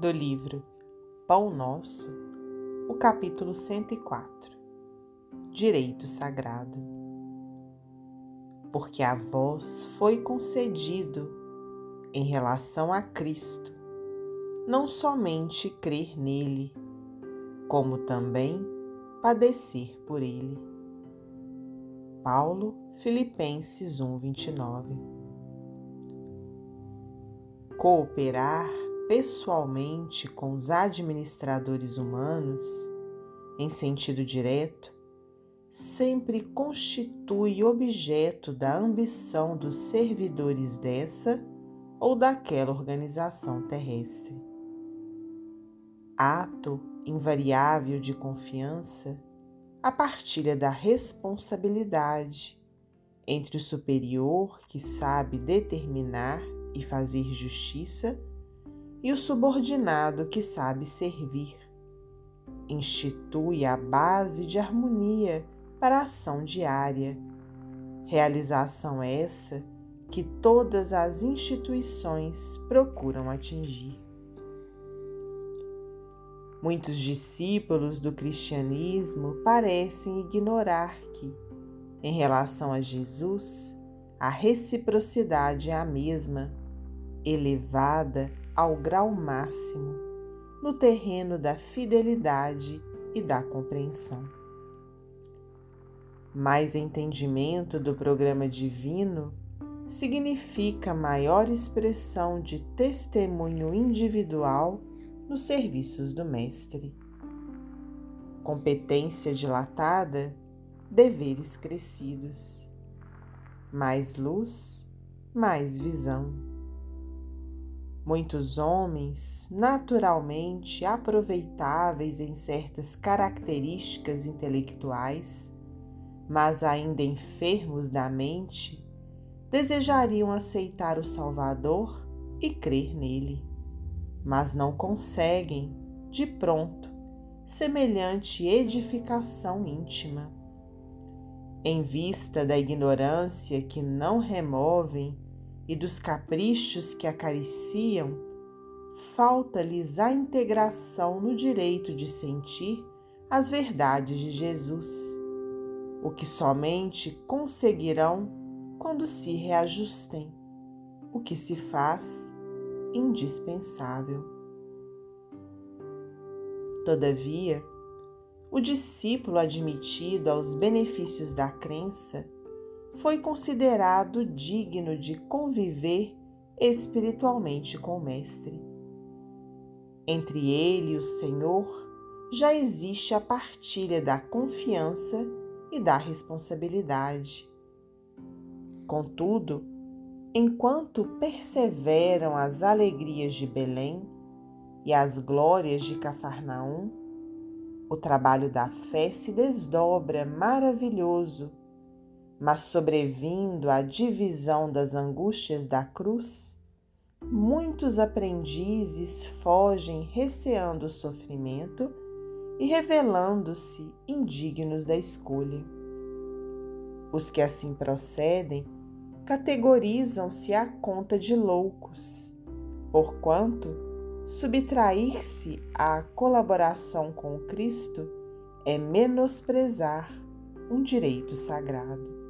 do livro Pão Nosso, o capítulo 104 Direito Sagrado. Porque a vós foi concedido, em relação a Cristo, não somente crer nele, como também padecer por ele. Paulo, Filipenses 1, 29. Cooperar pessoalmente com os administradores humanos, em sentido direto, sempre constitui objeto da ambição dos servidores dessa ou daquela organização terrestre. Ato invariável de confiança, a partilha da responsabilidade entre o superior que sabe determinar e fazer justiça e o subordinado que sabe servir. Institui a base de harmonia para a ação diária. Realização essa que todas as instituições procuram atingir. Muitos discípulos do cristianismo parecem ignorar que, em relação a Jesus, a reciprocidade é a mesma, elevada ao grau máximo no terreno da fidelidade e da compreensão. Mais entendimento do programa divino significa maior expressão de testemunho individual nos serviços do Mestre. Competência dilatada, deveres crescidos. Mais luz, mais visão Muitos homens, naturalmente aproveitáveis em certas características intelectuais, mas ainda enfermos da mente, desejariam aceitar o Salvador e crer nele, mas não conseguem, de pronto, semelhante edificação íntima. Em vista da ignorância que não removem e dos caprichos que acariciam, falta-lhes a integração no direito de sentir as verdades de Jesus, o que somente conseguirão quando se reajustem, o que se faz indispensável. Todavia, o discípulo admitido aos benefícios da crença foi considerado digno de conviver espiritualmente com o Mestre. Entre ele e o Senhor já existe a partilha da confiança e da responsabilidade. Contudo, enquanto perseveram as alegrias de Belém e as glórias de Cafarnaum, o trabalho da fé se desdobra maravilhoso mas sobrevindo a divisão das angústias da cruz, muitos aprendizes fogem receando o sofrimento e revelando-se indignos da escolha. Os que assim procedem categorizam-se à conta de loucos, porquanto subtrair-se à colaboração com Cristo é menosprezar um direito sagrado.